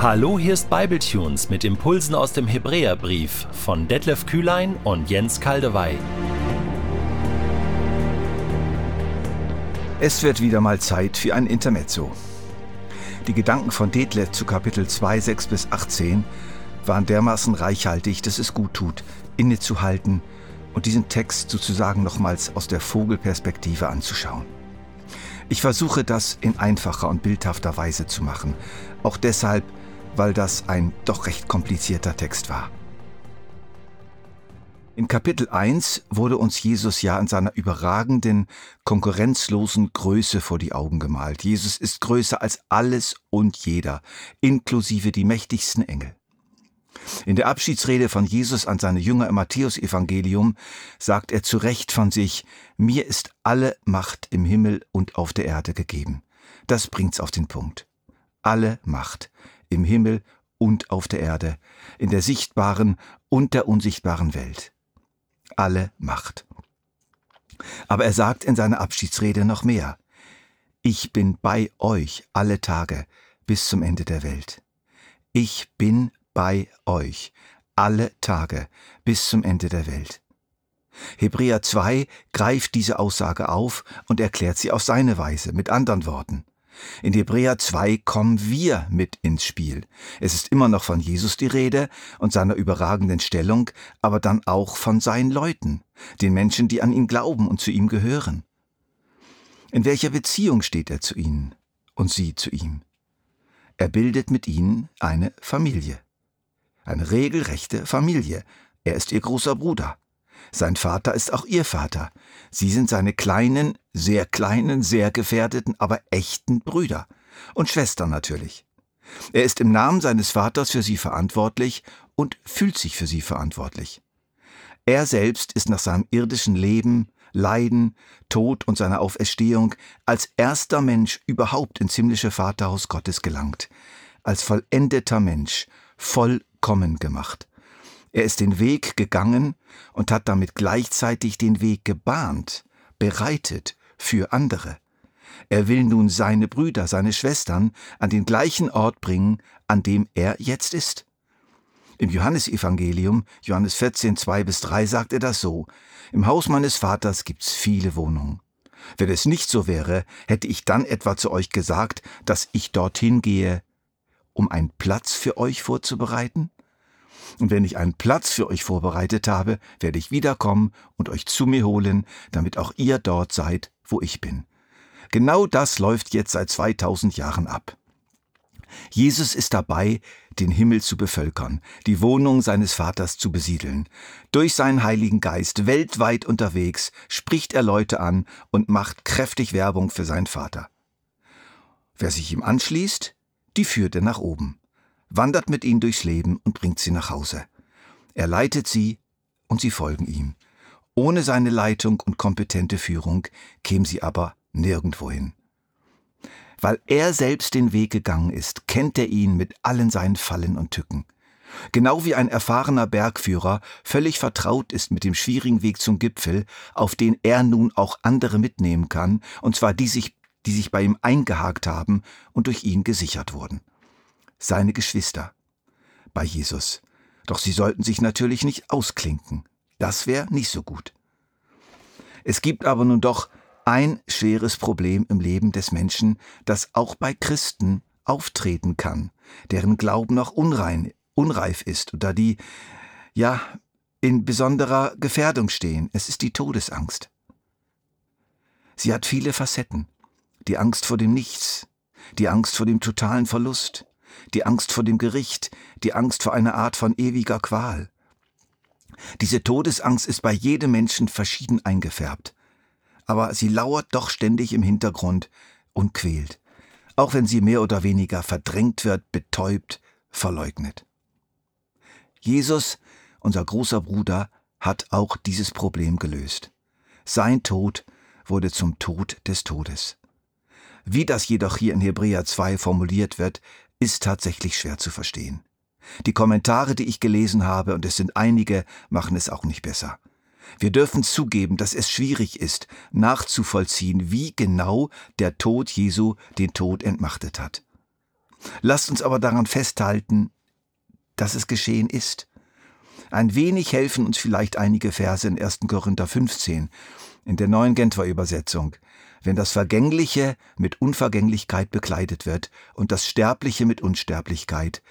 Hallo, hier ist Bibletunes mit Impulsen aus dem Hebräerbrief von Detlef Kühlein und Jens Kaldewey. Es wird wieder mal Zeit für ein Intermezzo. Die Gedanken von Detlef zu Kapitel 2, 6 bis 18 waren dermaßen reichhaltig, dass es gut tut, innezuhalten und diesen Text sozusagen nochmals aus der Vogelperspektive anzuschauen. Ich versuche das in einfacher und bildhafter Weise zu machen, auch deshalb, weil das ein doch recht komplizierter Text war. In Kapitel 1 wurde uns Jesus ja in seiner überragenden, konkurrenzlosen Größe vor die Augen gemalt. Jesus ist größer als alles und jeder, inklusive die mächtigsten Engel. In der Abschiedsrede von Jesus an seine Jünger im Matthäusevangelium sagt er zu Recht von sich, mir ist alle Macht im Himmel und auf der Erde gegeben. Das bringt's auf den Punkt. Alle Macht im Himmel und auf der Erde, in der sichtbaren und der unsichtbaren Welt. Alle Macht. Aber er sagt in seiner Abschiedsrede noch mehr. Ich bin bei euch alle Tage bis zum Ende der Welt. Ich bin bei euch alle Tage bis zum Ende der Welt. Hebräer 2 greift diese Aussage auf und erklärt sie auf seine Weise, mit anderen Worten. In Hebräer 2 kommen wir mit ins Spiel. Es ist immer noch von Jesus die Rede und seiner überragenden Stellung, aber dann auch von seinen Leuten, den Menschen, die an ihn glauben und zu ihm gehören. In welcher Beziehung steht er zu ihnen und sie zu ihm? Er bildet mit ihnen eine Familie eine regelrechte Familie. Er ist ihr großer Bruder. Sein Vater ist auch ihr Vater. Sie sind seine kleinen, sehr kleinen, sehr gefährdeten, aber echten Brüder. Und Schwestern natürlich. Er ist im Namen seines Vaters für sie verantwortlich und fühlt sich für sie verantwortlich. Er selbst ist nach seinem irdischen Leben, Leiden, Tod und seiner Auferstehung als erster Mensch überhaupt ins himmlische Vaterhaus Gottes gelangt, als vollendeter Mensch, voll kommen gemacht. Er ist den Weg gegangen und hat damit gleichzeitig den Weg gebahnt, bereitet für andere. Er will nun seine Brüder, seine Schwestern an den gleichen Ort bringen, an dem er jetzt ist. Im Johannesevangelium, Johannes 14, 2 bis 3, sagt er das so. Im Haus meines Vaters gibt's viele Wohnungen. Wenn es nicht so wäre, hätte ich dann etwa zu euch gesagt, dass ich dorthin gehe, um einen Platz für euch vorzubereiten? Und wenn ich einen Platz für euch vorbereitet habe, werde ich wiederkommen und euch zu mir holen, damit auch ihr dort seid, wo ich bin. Genau das läuft jetzt seit 2000 Jahren ab. Jesus ist dabei, den Himmel zu bevölkern, die Wohnung seines Vaters zu besiedeln. Durch seinen Heiligen Geist weltweit unterwegs spricht er Leute an und macht kräftig Werbung für seinen Vater. Wer sich ihm anschließt, die führt er nach oben, wandert mit ihnen durchs Leben und bringt sie nach Hause. Er leitet sie und sie folgen ihm. Ohne seine Leitung und kompetente Führung kämen sie aber nirgendwohin. Weil er selbst den Weg gegangen ist, kennt er ihn mit allen seinen Fallen und Tücken. Genau wie ein erfahrener Bergführer völlig vertraut ist mit dem schwierigen Weg zum Gipfel, auf den er nun auch andere mitnehmen kann, und zwar die sich die sich bei ihm eingehakt haben und durch ihn gesichert wurden. Seine Geschwister. Bei Jesus. Doch sie sollten sich natürlich nicht ausklinken. Das wäre nicht so gut. Es gibt aber nun doch ein schweres Problem im Leben des Menschen, das auch bei Christen auftreten kann, deren Glauben noch unrein, unreif ist oder die, ja, in besonderer Gefährdung stehen. Es ist die Todesangst. Sie hat viele Facetten die Angst vor dem Nichts, die Angst vor dem totalen Verlust, die Angst vor dem Gericht, die Angst vor einer Art von ewiger Qual. Diese Todesangst ist bei jedem Menschen verschieden eingefärbt, aber sie lauert doch ständig im Hintergrund und quält, auch wenn sie mehr oder weniger verdrängt wird, betäubt, verleugnet. Jesus, unser großer Bruder, hat auch dieses Problem gelöst. Sein Tod wurde zum Tod des Todes. Wie das jedoch hier in Hebräer 2 formuliert wird, ist tatsächlich schwer zu verstehen. Die Kommentare, die ich gelesen habe, und es sind einige, machen es auch nicht besser. Wir dürfen zugeben, dass es schwierig ist, nachzuvollziehen, wie genau der Tod Jesu den Tod entmachtet hat. Lasst uns aber daran festhalten, dass es geschehen ist. Ein wenig helfen uns vielleicht einige Verse in 1. Korinther 15 in der neuen Genfer Übersetzung. Wenn das Vergängliche mit Unvergänglichkeit bekleidet wird und das Sterbliche mit Unsterblichkeit,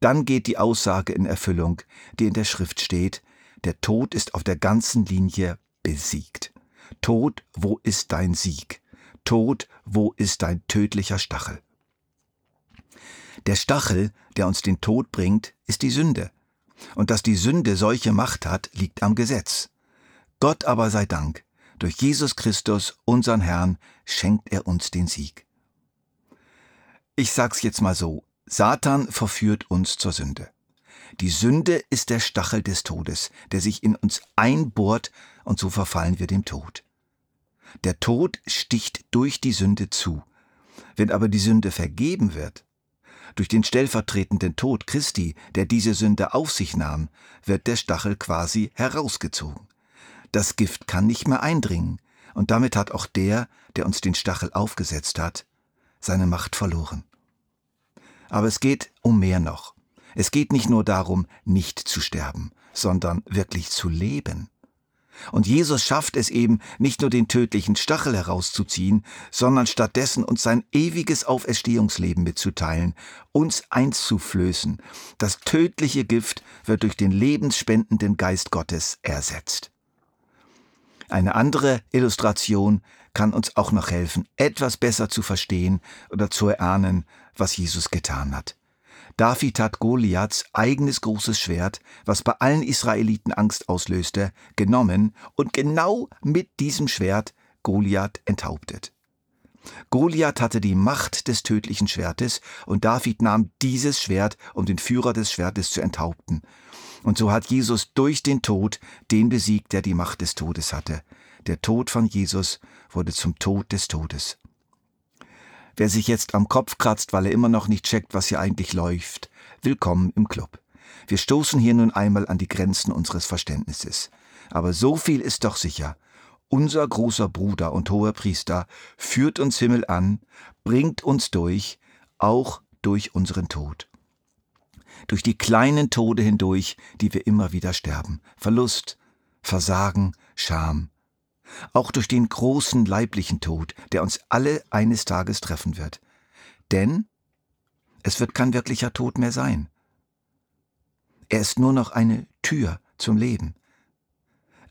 dann geht die Aussage in Erfüllung, die in der Schrift steht, der Tod ist auf der ganzen Linie besiegt. Tod, wo ist dein Sieg? Tod, wo ist dein tödlicher Stachel? Der Stachel, der uns den Tod bringt, ist die Sünde. Und dass die Sünde solche Macht hat, liegt am Gesetz. Gott aber sei Dank, durch Jesus Christus, unseren Herrn, schenkt er uns den Sieg. Ich sag's jetzt mal so, Satan verführt uns zur Sünde. Die Sünde ist der Stachel des Todes, der sich in uns einbohrt, und so verfallen wir dem Tod. Der Tod sticht durch die Sünde zu. Wenn aber die Sünde vergeben wird, durch den stellvertretenden Tod Christi, der diese Sünde auf sich nahm, wird der Stachel quasi herausgezogen. Das Gift kann nicht mehr eindringen, und damit hat auch der, der uns den Stachel aufgesetzt hat, seine Macht verloren. Aber es geht um mehr noch. Es geht nicht nur darum, nicht zu sterben, sondern wirklich zu leben. Und Jesus schafft es eben, nicht nur den tödlichen Stachel herauszuziehen, sondern stattdessen uns sein ewiges Auferstehungsleben mitzuteilen, uns einzuflößen. Das tödliche Gift wird durch den lebensspendenden Geist Gottes ersetzt. Eine andere Illustration kann uns auch noch helfen, etwas besser zu verstehen oder zu erahnen, was Jesus getan hat. David hat Goliaths eigenes großes Schwert, was bei allen Israeliten Angst auslöste, genommen und genau mit diesem Schwert Goliath enthauptet. Goliath hatte die Macht des tödlichen Schwertes und David nahm dieses Schwert, um den Führer des Schwertes zu enthaupten. Und so hat Jesus durch den Tod den besiegt, der die Macht des Todes hatte. Der Tod von Jesus wurde zum Tod des Todes. Wer sich jetzt am Kopf kratzt, weil er immer noch nicht checkt, was hier eigentlich läuft, willkommen im Club. Wir stoßen hier nun einmal an die Grenzen unseres Verständnisses. Aber so viel ist doch sicher. Unser großer Bruder und hoher Priester führt uns Himmel an, bringt uns durch, auch durch unseren Tod. Durch die kleinen Tode hindurch, die wir immer wieder sterben. Verlust, Versagen, Scham, auch durch den großen leiblichen Tod, der uns alle eines Tages treffen wird. Denn es wird kein wirklicher Tod mehr sein. Er ist nur noch eine Tür zum Leben,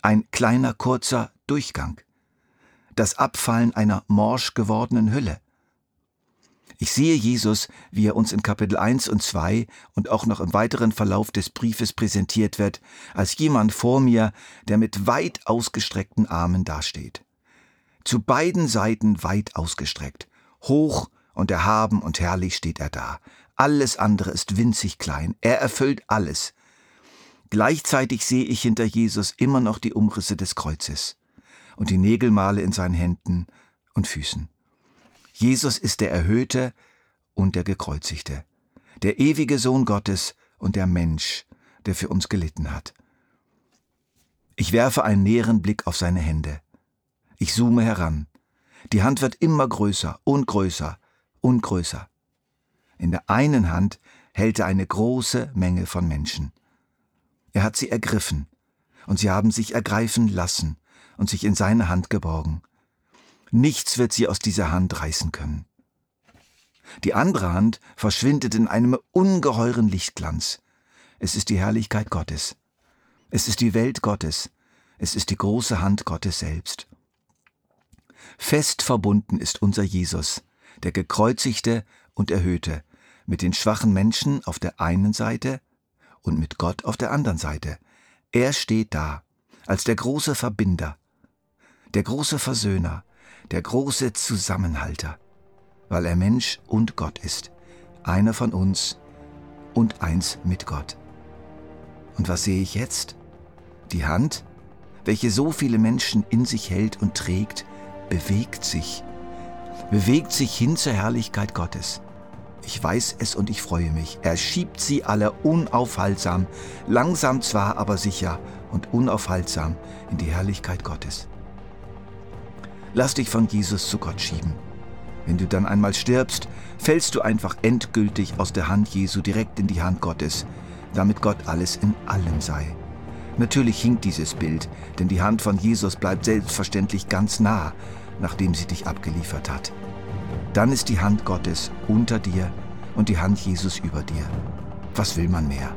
ein kleiner kurzer Durchgang, das Abfallen einer morsch gewordenen Hülle, ich sehe Jesus, wie er uns in Kapitel 1 und 2 und auch noch im weiteren Verlauf des Briefes präsentiert wird, als jemand vor mir, der mit weit ausgestreckten Armen dasteht. Zu beiden Seiten weit ausgestreckt. Hoch und erhaben und herrlich steht er da. Alles andere ist winzig klein. Er erfüllt alles. Gleichzeitig sehe ich hinter Jesus immer noch die Umrisse des Kreuzes und die Nägelmale in seinen Händen und Füßen. Jesus ist der Erhöhte und der Gekreuzigte, der ewige Sohn Gottes und der Mensch, der für uns gelitten hat. Ich werfe einen näheren Blick auf seine Hände. Ich zoome heran. Die Hand wird immer größer und größer und größer. In der einen Hand hält er eine große Menge von Menschen. Er hat sie ergriffen, und sie haben sich ergreifen lassen und sich in seine Hand geborgen. Nichts wird sie aus dieser Hand reißen können. Die andere Hand verschwindet in einem ungeheuren Lichtglanz. Es ist die Herrlichkeit Gottes. Es ist die Welt Gottes. Es ist die große Hand Gottes selbst. Fest verbunden ist unser Jesus, der gekreuzigte und erhöhte, mit den schwachen Menschen auf der einen Seite und mit Gott auf der anderen Seite. Er steht da, als der große Verbinder, der große Versöhner, der große Zusammenhalter, weil er Mensch und Gott ist, einer von uns und eins mit Gott. Und was sehe ich jetzt? Die Hand, welche so viele Menschen in sich hält und trägt, bewegt sich, bewegt sich hin zur Herrlichkeit Gottes. Ich weiß es und ich freue mich. Er schiebt sie alle unaufhaltsam, langsam zwar, aber sicher und unaufhaltsam in die Herrlichkeit Gottes. Lass dich von Jesus zu Gott schieben. Wenn du dann einmal stirbst, fällst du einfach endgültig aus der Hand Jesu direkt in die Hand Gottes, damit Gott alles in allem sei. Natürlich hinkt dieses Bild, denn die Hand von Jesus bleibt selbstverständlich ganz nah, nachdem sie dich abgeliefert hat. Dann ist die Hand Gottes unter dir und die Hand Jesus über dir. Was will man mehr?